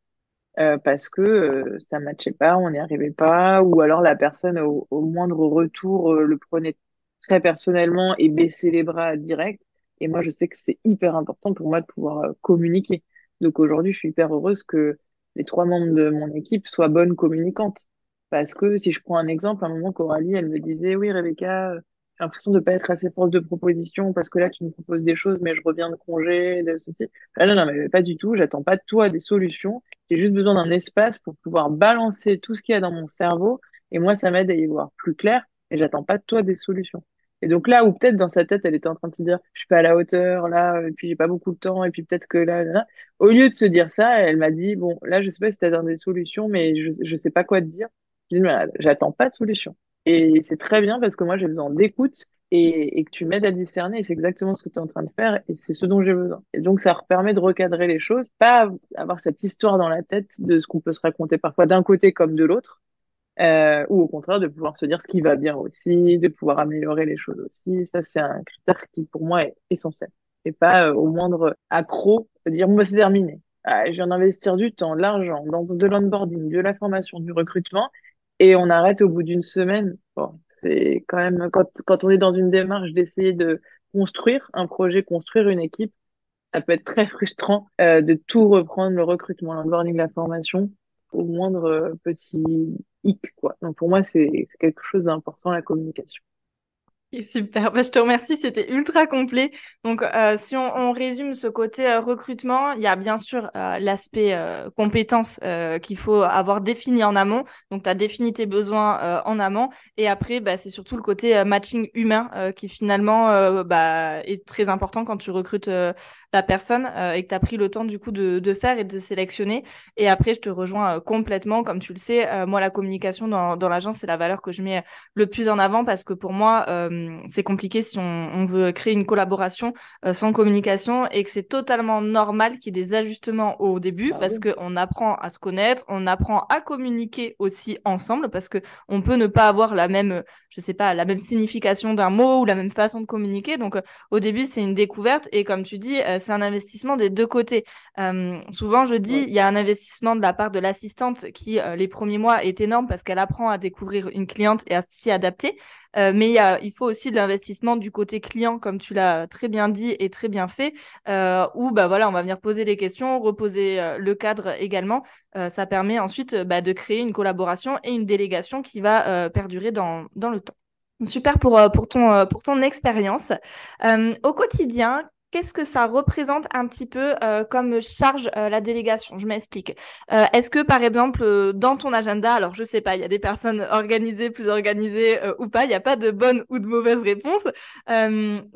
euh, parce que euh, ça matchait pas, on n'y arrivait pas, ou alors la personne au, au moindre retour euh, le prenait très personnellement et baissait les bras direct. Et moi, je sais que c'est hyper important pour moi de pouvoir euh, communiquer. Donc aujourd'hui, je suis hyper heureuse que les trois membres de mon équipe soient bonnes communicantes. Parce que si je prends un exemple, à un moment, Coralie, elle me disait, oui, Rebecca, euh, l'impression de pas être assez force de proposition parce que là, tu me proposes des choses, mais je reviens de congé, de ceci. Ah non, non, mais pas du tout. J'attends pas de toi des solutions. J'ai juste besoin d'un espace pour pouvoir balancer tout ce qu'il y a dans mon cerveau. Et moi, ça m'aide à y voir plus clair. Et j'attends pas de toi des solutions. Et donc là, où peut-être dans sa tête, elle était en train de se dire, je suis pas à la hauteur, là, et puis j'ai pas beaucoup de temps, et puis peut-être que là, là, là. Au lieu de se dire ça, elle m'a dit, bon, là, je sais pas si t'as des solutions, mais je, je sais pas quoi te dire. Mais j'attends pas de solution. Et c'est très bien parce que moi, j'ai besoin d'écoute et, que tu m'aides à discerner. C'est exactement ce que tu es en train de faire et c'est ce dont j'ai besoin. Et donc, ça permet de recadrer les choses, pas avoir cette histoire dans la tête de ce qu'on peut se raconter parfois d'un côté comme de l'autre, euh, ou au contraire de pouvoir se dire ce qui va bien aussi, de pouvoir améliorer les choses aussi. Ça, c'est un critère qui pour moi est essentiel. Et pas euh, au moindre accro dire, bon, bah, c'est terminé. Ah, je viens d'investir du temps, de l'argent dans de l'onboarding, de la formation, du recrutement et on arrête au bout d'une semaine. Bon, c'est quand même quand, quand on est dans une démarche d'essayer de construire un projet, construire une équipe, ça peut être très frustrant euh, de tout reprendre, le recrutement, l'onboarding, la formation, au moindre euh, petit hic, quoi. Donc pour moi, c'est c'est quelque chose d'important, la communication. Super, bah, je te remercie, c'était ultra complet. Donc, euh, si on, on, résume ce côté euh, recrutement, il y a bien sûr euh, l'aspect euh, compétences euh, qu'il faut avoir défini en amont. Donc, tu as défini tes besoins en amont. Et après, bah, c'est surtout le côté matching humain qui finalement bah, est très important quand tu recrutes la personne et que tu as pris le temps du coup de, de, faire et de sélectionner. Et après, je te rejoins complètement. Comme tu le sais, moi, la communication dans, dans l'agence, c'est la valeur que je mets le plus en avant parce que pour moi, c'est compliqué si on, on, veut créer une collaboration euh, sans communication et que c'est totalement normal qu'il y ait des ajustements au début ah, parce oui. qu'on apprend à se connaître, on apprend à communiquer aussi ensemble parce que on peut ne pas avoir la même, je sais pas, la même signification d'un mot ou la même façon de communiquer. Donc euh, au début c'est une découverte et comme tu dis, euh, c'est un investissement des deux côtés. Euh, souvent je dis, il y a un investissement de la part de l'assistante qui les premiers mois est énorme parce qu'elle apprend à découvrir une cliente et à s'y adapter. Euh, mais a, il faut aussi de l'investissement du côté client, comme tu l'as très bien dit et très bien fait, euh, où bah, voilà, on va venir poser les questions, reposer euh, le cadre également. Euh, ça permet ensuite bah, de créer une collaboration et une délégation qui va euh, perdurer dans, dans le temps. Super pour, pour ton, pour ton expérience. au quotidien, qu'est-ce que ça représente un petit peu euh, comme charge euh, la délégation? Je m'explique. Euh, Est-ce que par exemple euh, dans ton agenda, alors je sais pas, il y a des personnes organisées, plus organisées euh, ou pas, il n'y a pas de bonne ou de mauvaise réponse.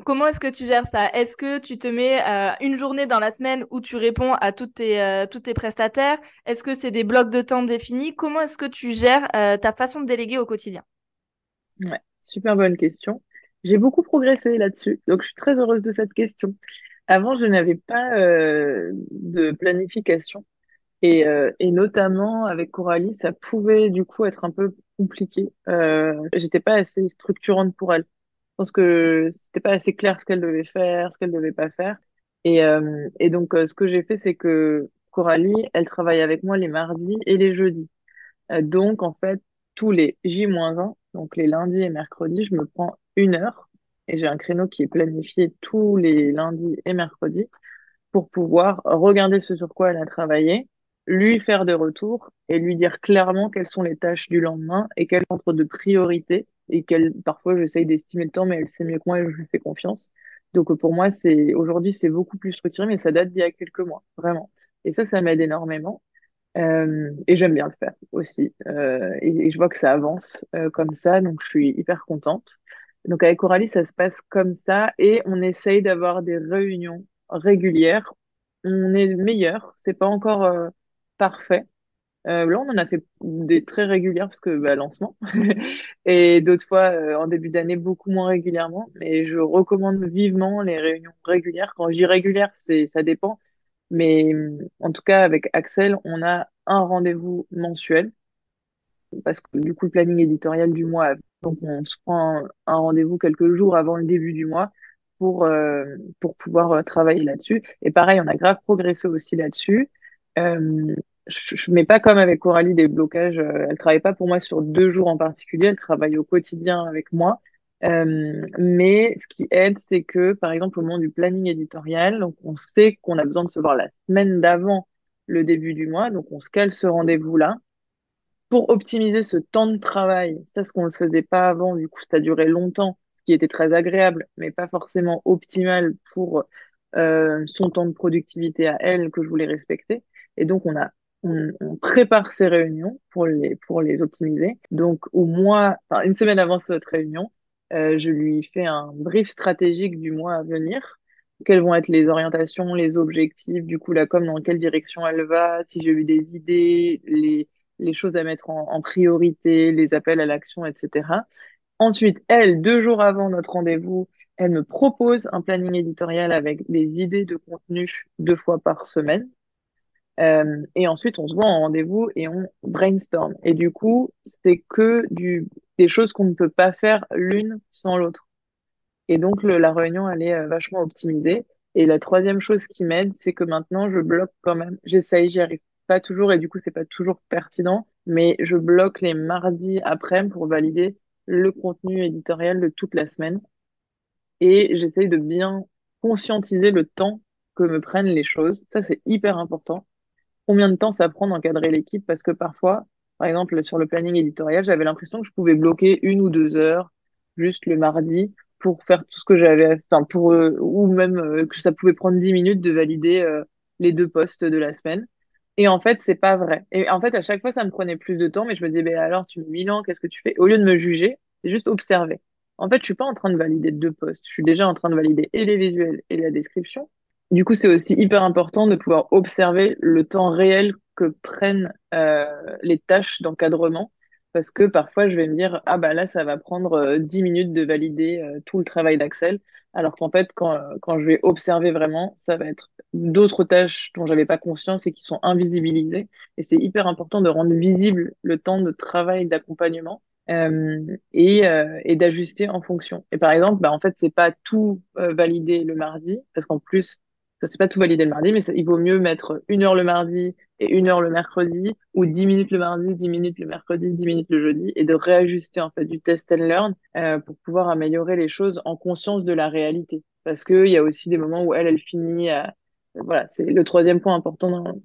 Comment est-ce que tu gères ça? Est-ce que tu te mets une journée dans la semaine où tu réponds à toutes tes, toutes tes prestataires? Est-ce que c'est des blocs de temps définis? Comment est-ce que tu gères ta façon de déléguer au quotidien? Ouais, super bonne question. J'ai beaucoup progressé là-dessus, donc je suis très heureuse de cette question. Avant, je n'avais pas euh, de planification et, euh, et notamment avec Coralie, ça pouvait du coup être un peu compliqué. Euh, j'étais pas assez structurante pour elle. Je pense que c'était pas assez clair ce qu'elle devait faire, ce qu'elle devait pas faire. Et, euh, et donc, euh, ce que j'ai fait, c'est que Coralie, elle travaille avec moi les mardis et les jeudis. Euh, donc, en fait, tous les J-1, donc les lundis et mercredis, je me prends une heure et j'ai un créneau qui est planifié tous les lundis et mercredis pour pouvoir regarder ce sur quoi elle a travaillé, lui faire des retours et lui dire clairement quelles sont les tâches du lendemain et quel ordre de priorité et quelle, parfois j'essaye d'estimer le temps, mais elle sait mieux que moi et je lui fais confiance. Donc pour moi, c'est aujourd'hui c'est beaucoup plus structuré, mais ça date d'il y a quelques mois, vraiment. Et ça, ça m'aide énormément. Euh, et j'aime bien le faire aussi. Euh, et, et, je vois que ça avance euh, comme ça, donc je suis hyper contente. Donc avec Coralie, ça se passe comme ça et on essaye d'avoir des réunions régulières. On est meilleur, c'est pas encore euh, parfait. Euh, là, on en a fait des très régulières parce que bah, lancement et d'autres fois euh, en début d'année beaucoup moins régulièrement. Mais je recommande vivement les réunions régulières. Quand je dis régulière, c'est ça dépend. Mais en tout cas, avec Axel, on a un rendez-vous mensuel parce que du coup, le planning éditorial du mois, donc on se prend un, rendez-vous quelques jours avant le début du mois pour, euh, pour pouvoir euh, travailler là-dessus. Et pareil, on a grave progressé aussi là-dessus. Euh, je ne mets pas comme avec Coralie des blocages. Euh, elle travaille pas pour moi sur deux jours en particulier. Elle travaille au quotidien avec moi. Euh, mais ce qui aide, c'est que, par exemple, au moment du planning éditorial, donc on sait qu'on a besoin de se voir la semaine d'avant le début du mois, donc on se cale ce rendez-vous-là pour optimiser ce temps de travail. Ça, ce qu'on ne faisait pas avant, du coup, ça durait longtemps, ce qui était très agréable, mais pas forcément optimal pour euh, son temps de productivité à elle que je voulais respecter. Et donc, on a on, on, prépare ces réunions pour les, pour les optimiser. Donc, au mois, enfin, une semaine avant cette réunion, euh, je lui fais un brief stratégique du mois à venir. Quelles vont être les orientations, les objectifs, du coup, la com, dans quelle direction elle va, si j'ai eu des idées, les, les choses à mettre en, priorité, les appels à l'action, etc. Ensuite, elle, deux jours avant notre rendez-vous, elle me propose un planning éditorial avec des idées de contenu deux fois par semaine. Euh, et ensuite, on se voit en rendez-vous et on brainstorm. Et du coup, c'est que des choses qu'on ne peut pas faire l'une sans l'autre. Et donc, la réunion, elle est euh, vachement optimisée. Et la troisième chose qui m'aide, c'est que maintenant, je bloque quand même. J'essaye, j'y arrive pas toujours et du coup, c'est pas toujours pertinent, mais je bloque les mardis après pour valider le contenu éditorial de toute la semaine. Et j'essaye de bien conscientiser le temps que me prennent les choses. Ça, c'est hyper important combien de temps ça prend d'encadrer l'équipe? Parce que parfois, par exemple, sur le planning éditorial, j'avais l'impression que je pouvais bloquer une ou deux heures juste le mardi pour faire tout ce que j'avais, enfin pour euh, ou même euh, que ça pouvait prendre dix minutes de valider euh, les deux postes de la semaine. Et en fait, c'est pas vrai. Et en fait, à chaque fois, ça me prenait plus de temps, mais je me disais, ben alors, tu me ans, qu'est-ce que tu fais? Au lieu de me juger, c'est juste observer. En fait, je suis pas en train de valider deux postes. Je suis déjà en train de valider et les visuels et la description. Du coup, c'est aussi hyper important de pouvoir observer le temps réel que prennent euh, les tâches d'encadrement. Parce que parfois, je vais me dire, ah bah là, ça va prendre euh, 10 minutes de valider euh, tout le travail d'Axel. Alors qu'en fait, quand, quand je vais observer vraiment, ça va être d'autres tâches dont j'avais pas conscience et qui sont invisibilisées. Et c'est hyper important de rendre visible le temps de travail d'accompagnement. Euh, et, euh, et d'ajuster en fonction. Et par exemple, bah, en fait, c'est pas tout euh, validé le mardi, parce qu'en plus, c'est pas tout validé le mardi, mais il vaut mieux mettre une heure le mardi et une heure le mercredi, ou dix minutes le mardi, dix minutes le mercredi, dix minutes le jeudi, et de réajuster en fait du test and learn euh, pour pouvoir améliorer les choses en conscience de la réalité. Parce que il y a aussi des moments où elle, elle finit à, voilà, c'est le troisième point important dans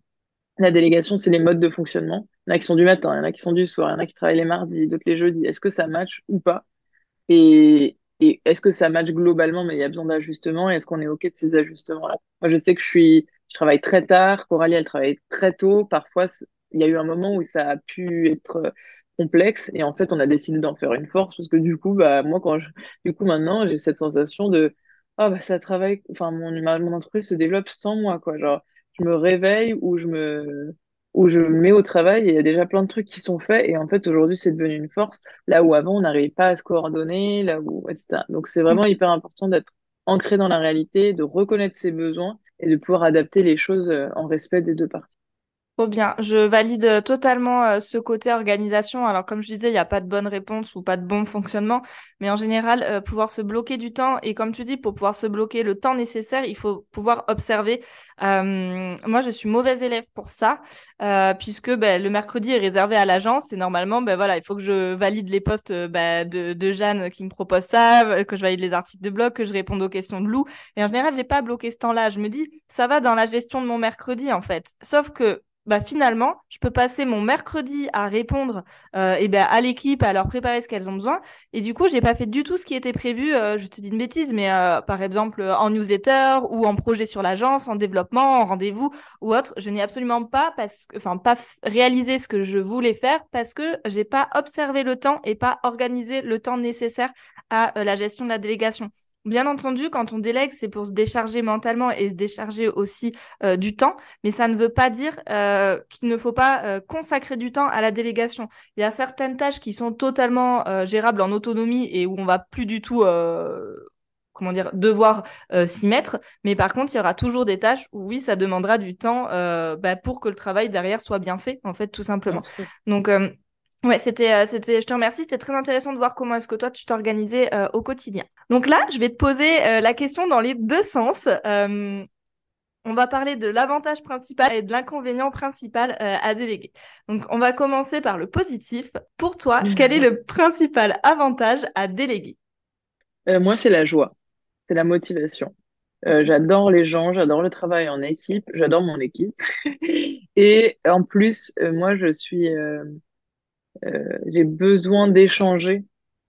la délégation, c'est les modes de fonctionnement. Il y en a qui sont du matin, il y en a qui sont du soir, il y en a qui travaillent les mardis, d'autres les jeudis. Est-ce que ça match ou pas? Et, et est-ce que ça match globalement, mais il y a besoin d'ajustements, et est-ce qu'on est OK de ces ajustements-là? Moi, je sais que je suis, je travaille très tard, Coralie, elle travaille très tôt. Parfois, il y a eu un moment où ça a pu être complexe, et en fait, on a décidé d'en faire une force, parce que du coup, bah, moi, quand je, du coup, maintenant, j'ai cette sensation de, ah, bah, ça travaille, enfin, mon, mon entreprise se développe sans moi, quoi. Genre, je me réveille ou je me, où je me mets au travail et il y a déjà plein de trucs qui sont faits et en fait aujourd'hui c'est devenu une force là où avant on n'arrivait pas à se coordonner là où etc donc c'est vraiment hyper important d'être ancré dans la réalité de reconnaître ses besoins et de pouvoir adapter les choses euh, en respect des deux parties Bien. Je valide euh, totalement euh, ce côté organisation. Alors, comme je disais, il n'y a pas de bonne réponse ou pas de bon fonctionnement, mais en général, euh, pouvoir se bloquer du temps et comme tu dis, pour pouvoir se bloquer le temps nécessaire, il faut pouvoir observer. moi, je suis mauvaise élève pour ça, puisque ben, le mercredi est réservé à l'agence et normalement, ben voilà, il faut que je valide les postes ben, de, Jeanne qui me propose ça, que je valide les articles de blog, que je réponde aux questions de Lou. Et en général, j'ai pas bloqué ce temps-là. Je me dis, ça va dans la gestion de mon mercredi en fait. Sauf que bah, finalement, je peux passer mon mercredi à répondre euh, et ben, à l'équipe, à leur préparer ce qu'elles ont besoin. Et du coup, j'ai pas fait du tout ce qui était prévu. Euh, je te dis une bêtise, mais euh, par exemple en newsletter ou en projet sur l'agence, en développement, en rendez-vous ou autre, je n'ai absolument pas parce que, enfin, pas réalisé ce que je voulais faire parce que j'ai pas observé le temps et pas organisé le temps nécessaire à la gestion de la délégation. Bien entendu, quand on délègue, c'est pour se décharger mentalement et se décharger aussi euh, du temps, mais ça ne veut pas dire euh, qu'il ne faut pas euh, consacrer du temps à la délégation. Il y a certaines tâches qui sont totalement gérables en autonomie et où on va plus du tout comment dire, devoir s'y mettre. Mais par contre, il y aura toujours des tâches où oui, ça demandera du temps bah, pour que le travail derrière soit bien fait, en fait, tout simplement. Donc, Ouais, c'était, euh, c'était, je te remercie. C'était très intéressant de voir comment est-ce que toi tu t'organisais euh, au quotidien. Donc là, je vais te poser euh, la question dans les deux sens. on va parler de l'avantage principal et de l'inconvénient principal à déléguer. Donc, on va commencer par le positif. Pour toi, quel est le principal avantage à déléguer? Moi, c'est la joie, c'est la motivation. j'adore les gens, j'adore le travail en équipe, j'adore mon équipe. et en plus, moi, je suis euh, j'ai besoin d'échanger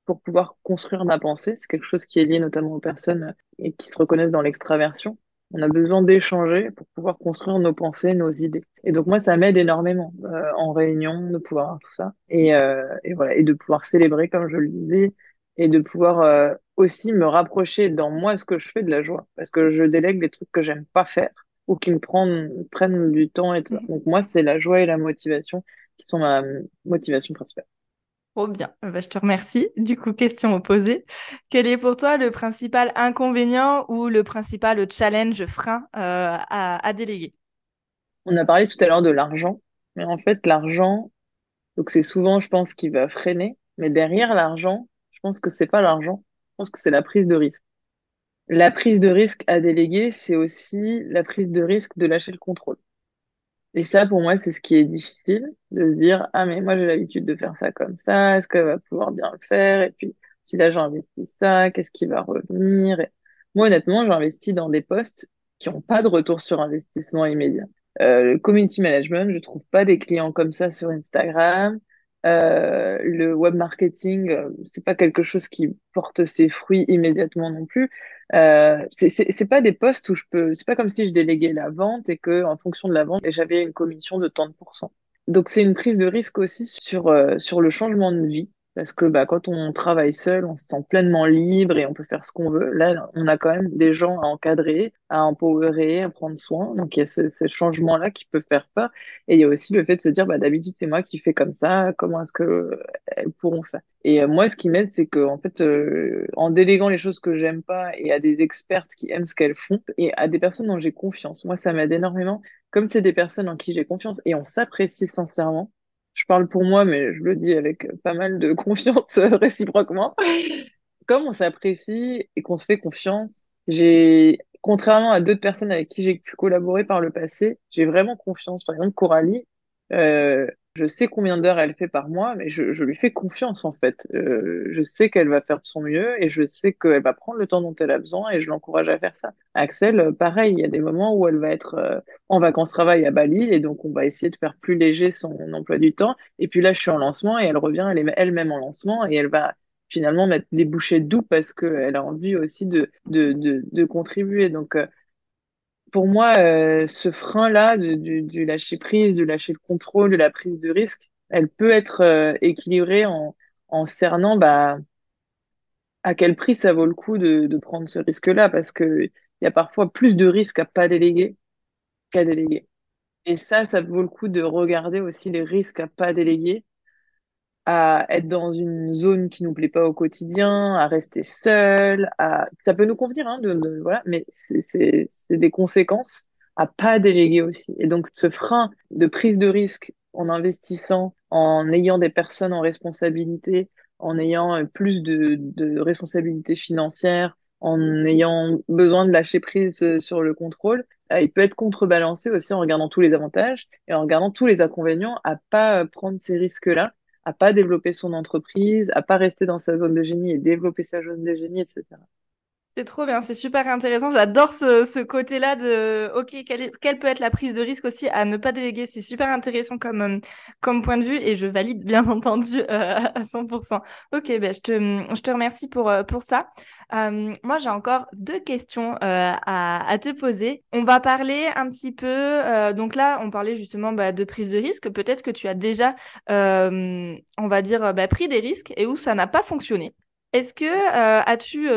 pour pouvoir construire ma pensée. C'est quelque chose qui est lié notamment aux personnes et qui se reconnaissent dans l'extraversion. On a besoin d'échanger pour pouvoir construire nos pensées, nos idées. Et donc moi, ça m'aide énormément euh, en réunion de pouvoir avoir tout ça et, euh, et voilà et de pouvoir célébrer comme je le disais et de pouvoir euh, aussi me rapprocher dans moi ce que je fais de la joie parce que je délègue des trucs que j'aime pas faire ou qui me prennent prennent du temps et tout ça. Mmh. Donc moi, c'est la joie et la motivation qui sont ma motivation principale. Trop bien, euh, bah, je te remercie. Du coup, question opposée. Quel est pour toi le principal inconvénient ou le principal challenge frein euh, à, déléguer? On a parlé tout à l'heure de l'argent, mais en fait, l'argent, donc c'est souvent, je pense, qui va freiner, mais derrière l'argent, je pense que c'est pas l'argent, je pense que c'est la prise de risque. La prise de risque à déléguer, c'est aussi la prise de risque de lâcher le contrôle. Et ça, pour moi, c'est ce qui est difficile, de se dire, ah, mais moi, j'ai l'habitude de faire ça comme ça, est-ce qu'elle va pouvoir bien le faire? Et puis, si là, j'investis ça, qu'est-ce qui va revenir? Moi, honnêtement, j'investis dans des postes qui n'ont pas de retour sur investissement immédiat. Euh, le community management, je trouve pas des clients comme ça sur Instagram. Euh, le web marketing, euh, c'est pas quelque chose qui porte ses fruits immédiatement non plus. Euh, c'est pas des postes où je peux, c'est pas comme si je déléguais la vente et que en fonction de la vente, j'avais une commission de tant de pourcents. Donc c'est une prise de risque aussi sur euh, sur le changement de vie parce que bah, quand on travaille seul, on se sent pleinement libre et on peut faire ce qu'on veut. Là, on a quand même des gens à encadrer, à empowerer, à prendre soin. Donc, il y a ce, ce changement-là qui peut faire peur. Et il y a aussi le fait de se dire, bah, d'habitude, c'est moi qui fais comme ça. Comment est-ce que euh, elles pourront faire? Et euh, moi, ce qui m'aide, c'est que en fait, euh, en déléguant les choses que j'aime pas et à des expertes qui aiment ce qu'elles font et à des personnes dont j'ai confiance, moi, ça m'aide énormément. Comme c'est des personnes en qui j'ai confiance et on s'apprécie sincèrement, je parle pour moi, mais je le dis avec pas mal de confiance réciproquement. Comme on s'apprécie et qu'on se fait confiance, j'ai, contrairement à d'autres personnes avec qui j'ai pu collaborer par le passé, j'ai vraiment confiance. Par exemple, Coralie, euh, je sais combien d'heures elle fait par mois, mais je, je lui fais confiance en fait. Euh, je sais qu'elle va faire de son mieux et je sais qu'elle va prendre le temps dont elle a besoin et je l'encourage à faire ça. Axel, euh, pareil, il y a des moments où elle va être euh, en vacances travail à Bali et donc on va essayer de faire plus léger son emploi du temps. Et puis là, je suis en lancement et elle revient, elle est elle-même en lancement et elle va finalement mettre les bouchées doux parce qu'elle a envie aussi de, de, de, de contribuer. Donc, euh, pour moi, euh, ce frein-là du, lâcher prise, de lâcher le contrôle, de la prise de risque, elle peut être euh, équilibrée en, cernant bah, à quel prix ça vaut le coup de, de prendre ce risque-là, parce que il y a parfois plus de risques à pas déléguer qu'à déléguer. Et ça, ça vaut le coup de regarder aussi les risques à pas déléguer à être dans une zone qui nous plaît pas au quotidien, à rester seul, à... ça peut nous convenir, hein, de, voilà, mais c'est des conséquences à pas déléguer aussi. Et donc, ce frein de prise de risque en investissant, en ayant des personnes en responsabilité, en ayant euh, plus de, de responsabilités financières, en ayant besoin de lâcher prise euh, sur le contrôle, euh, il peut être contrebalancé aussi en regardant tous les avantages et en regardant tous les inconvénients à pas prendre ces risques-là, à pas développer son entreprise, à pas rester dans sa zone de génie et développer sa zone de génie, etc. Trop bien, c'est super intéressant. J'adore ce, côté-là de, OK, quelle, peut être la prise de risque aussi à ne pas déléguer. C'est super intéressant comme, euh, comme point de vue et je valide bien entendu euh, à 100%. OK, ben, je, te, je te remercie pour, euh, pour ça. Moi, j'ai encore deux questions à, te poser. On va parler un petit peu, donc là, on parlait justement bah, de prise de risque. Peut-être que tu as déjà, on va dire, bah, pris des risques et où ça n'a pas fonctionné. Est-ce que as-tu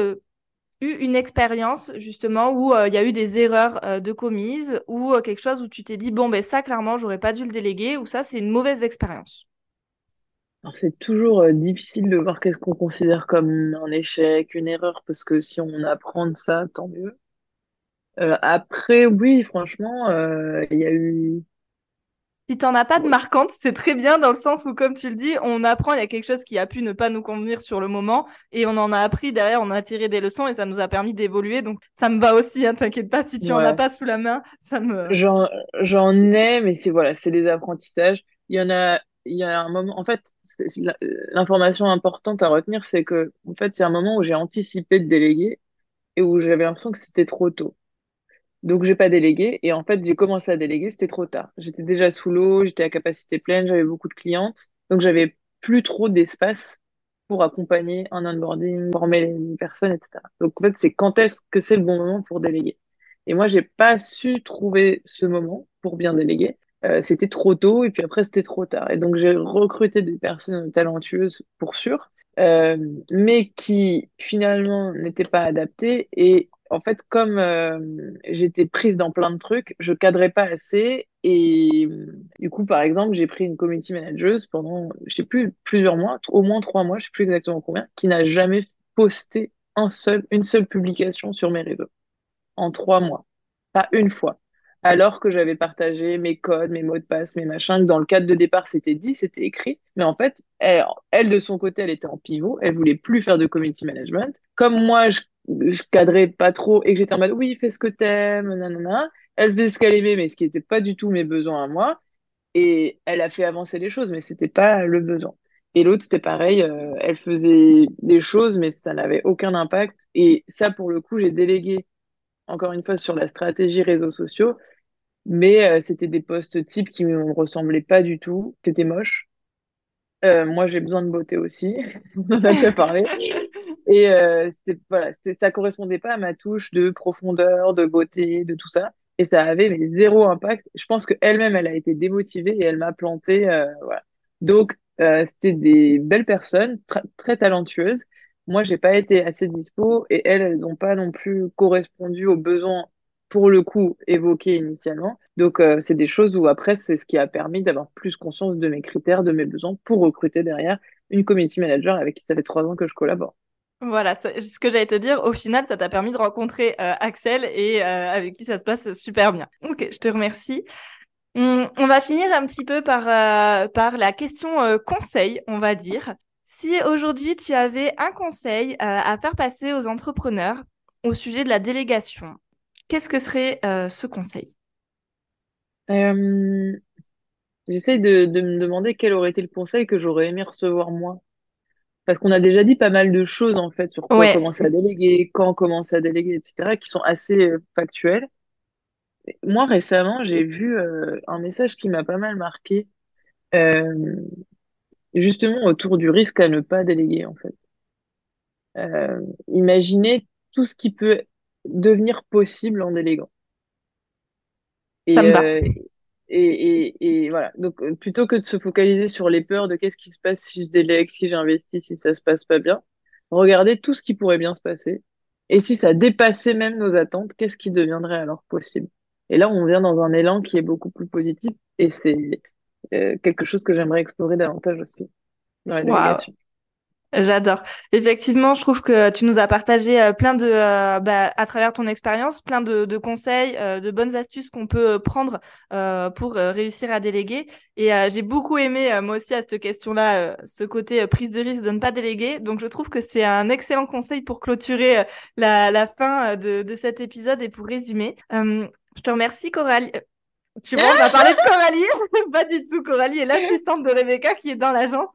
eu une expérience justement où euh, il y a eu des erreurs euh, de commises ou euh, quelque chose où tu t'es dit bon ben ça clairement j'aurais pas dû le déléguer ou ça c'est une mauvaise expérience? Alors c'est toujours difficile de voir qu'est-ce qu'on considère comme un échec, une erreur parce que si on apprend de ça tant mieux. après oui franchement il y a eu si t'en as pas de marquante, c'est très bien dans le sens où, comme tu le dis, on apprend, il y a quelque chose qui a pu ne pas nous convenir sur le moment et on en a appris derrière, on a tiré des leçons et ça nous a permis d'évoluer. Donc, ça me va aussi, hein, t'inquiète pas, si tu ouais. en as pas sous la main, ça me... J'en, j'en ai, mais c'est voilà, c'est des apprentissages. Il y en a, il y a un moment, en fait, l'information importante à retenir, c'est que, en fait, c'est un moment où j'ai anticipé de déléguer et où j'avais l'impression que c'était trop tôt. Donc, j'ai pas délégué. Et en fait, j'ai commencé à déléguer, c'était trop tard. J'étais déjà sous l'eau, j'étais à capacité pleine, j'avais beaucoup de clientes. Donc, j'avais plus trop d'espace pour accompagner un onboarding, former les personnes, etc. Donc, en fait, c'est quand est-ce que c'est le bon moment pour déléguer. Et moi, j'ai pas su trouver ce moment pour bien déléguer. Euh, c'était trop tôt et puis après, c'était trop tard. Et donc, j'ai recruté des personnes talentueuses pour sûr, euh, mais qui finalement n'étaient pas adaptées et en fait, comme euh, j'étais prise dans plein de trucs, je cadrais pas assez. Et du coup, par exemple, j'ai pris une community manager pendant, je sais plus, plusieurs mois, au moins trois mois, je sais plus exactement combien, qui n'a jamais posté un seul, une seule publication sur mes réseaux. En trois mois. Pas une fois. Alors que j'avais partagé mes codes, mes mots de passe, mes machins, que dans le cadre de départ, c'était dit, c'était écrit. Mais en fait, elle, de son côté, elle était en pivot. Elle voulait plus faire de community management. Comme moi, je je cadrais pas trop et que j'étais en mode oui, fais ce que t'aimes, nanana. Elle faisait ce qu'elle aimait, mais ce qui n'était pas du tout mes besoins à moi. Et elle a fait avancer les choses, mais c'était pas le besoin. Et l'autre, c'était pareil, euh, elle faisait des choses, mais ça n'avait aucun impact. Et ça, pour le coup, j'ai délégué, encore une fois, sur la stratégie réseaux sociaux. Mais euh, c'était des postes types qui me ressemblaient pas du tout. C'était moche. Euh, moi, j'ai besoin de beauté aussi. On en a déjà parlé. Et euh, voilà, ça correspondait pas à ma touche de profondeur, de beauté, de tout ça. Et ça avait zéro impact. Je pense qu'elle-même, elle a été démotivée et elle m'a planté. Euh, voilà. Donc, euh, c'était des belles personnes, très talentueuses. Moi, j'ai pas été assez dispo et elles, elles ont pas non plus correspondu aux besoins pour le coup évoqués initialement. Donc, euh, c'est des choses où après, c'est ce qui a permis d'avoir plus conscience de mes critères, de mes besoins pour recruter derrière une community manager avec qui ça fait trois ans que je collabore. Voilà, ce que j'allais te dire, au final, ça t'a permis de rencontrer euh, Axel et euh, avec qui ça se passe super bien. Ok, je te remercie. Hum, on va finir un petit peu par, par la question conseil, on va dire. Si aujourd'hui tu avais un conseil à faire passer aux entrepreneurs au sujet de la délégation, qu'est-ce que serait ce conseil? J'essaie de, de me demander quel aurait été le conseil que j'aurais aimé recevoir moi. Parce qu'on a déjà dit pas mal de choses, en fait, sur quoi Ouais. commencer à déléguer, quand commencer à déléguer, etc., qui sont assez euh, factuelles. Moi, récemment, j'ai vu euh, un message qui m'a pas mal marqué, euh, justement autour du risque à ne pas déléguer, en fait. Euh, imaginez tout ce qui peut devenir possible en déléguant. Et, euh, et, et, et voilà. Donc, euh, plutôt que de se focaliser sur les peurs de qu'est-ce qui se passe si je délègue, si j'investis, si ça se passe pas bien, regardez tout ce qui pourrait bien se passer. Et si ça dépassait même nos attentes, qu'est-ce qui deviendrait alors possible? Et là, on vient dans un élan qui est beaucoup plus positif et c'est euh, quelque chose que j'aimerais explorer davantage aussi dans la délégation. J'adore. Effectivement, je trouve que tu nous as partagé euh, plein de, euh, bah, à travers ton expérience, plein de, conseils, euh, de bonnes astuces qu'on peut prendre pour réussir à déléguer. Et j'ai beaucoup aimé, moi aussi, à cette question-là, ce côté prise de risque de ne pas déléguer. Donc, je trouve que c'est un excellent conseil pour clôturer la, la fin de, de cet épisode et pour résumer. je te remercie, Coralie. Tu vois, on va parler de Coralie. pas du tout. Coralie est l'assistante de Rebecca qui est dans l'agence.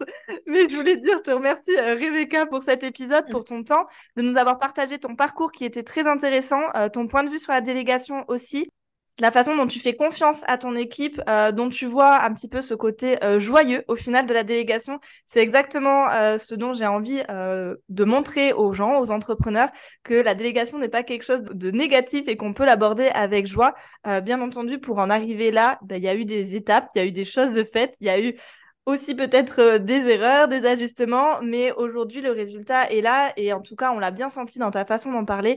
Mais je voulais dire, je te remercie, euh, Rebecca, pour cet épisode, pour ton temps, de nous avoir partagé ton parcours qui était très intéressant, euh, ton point de vue sur la délégation aussi la façon dont tu fais confiance à ton équipe, euh, dont tu vois un petit peu ce côté euh, joyeux au final de la délégation, c'est exactement euh, ce dont j'ai envie de montrer aux gens, aux entrepreneurs, que la délégation n'est pas quelque chose de négatif et qu'on peut l'aborder avec joie. bien entendu, pour en arriver là, ben, il y a eu des étapes, il y a eu des choses de faites, il y a eu aussi peut-être des erreurs, des ajustements, mais aujourd'hui le résultat est là et en tout cas on l'a bien senti dans ta façon d'en parler.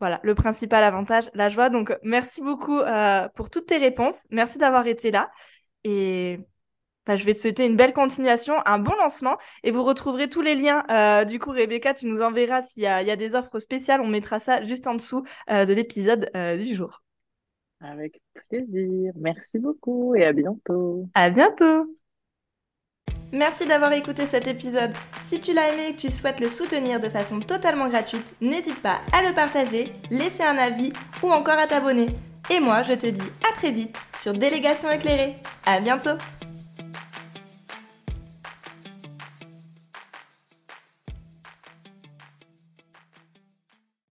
Voilà, le principal avantage, la joie. Donc, merci beaucoup euh, pour toutes tes réponses. Merci d'avoir été là. Et bah, je vais te souhaiter une belle continuation, un bon lancement. Et vous retrouverez tous les liens. Euh, du coup, Rebecca, tu nous enverras s'il y, a des offres spéciales. On mettra ça juste en dessous euh, de l'épisode du jour. Avec plaisir. Merci beaucoup et à bientôt. À bientôt. Merci d'avoir écouté cet épisode. Si tu l'as aimé et que tu souhaites le soutenir de façon totalement gratuite, n'hésite pas à le partager, laisser un avis ou encore à t'abonner. Et moi, je te dis à très vite sur Délégation éclairée. À bientôt!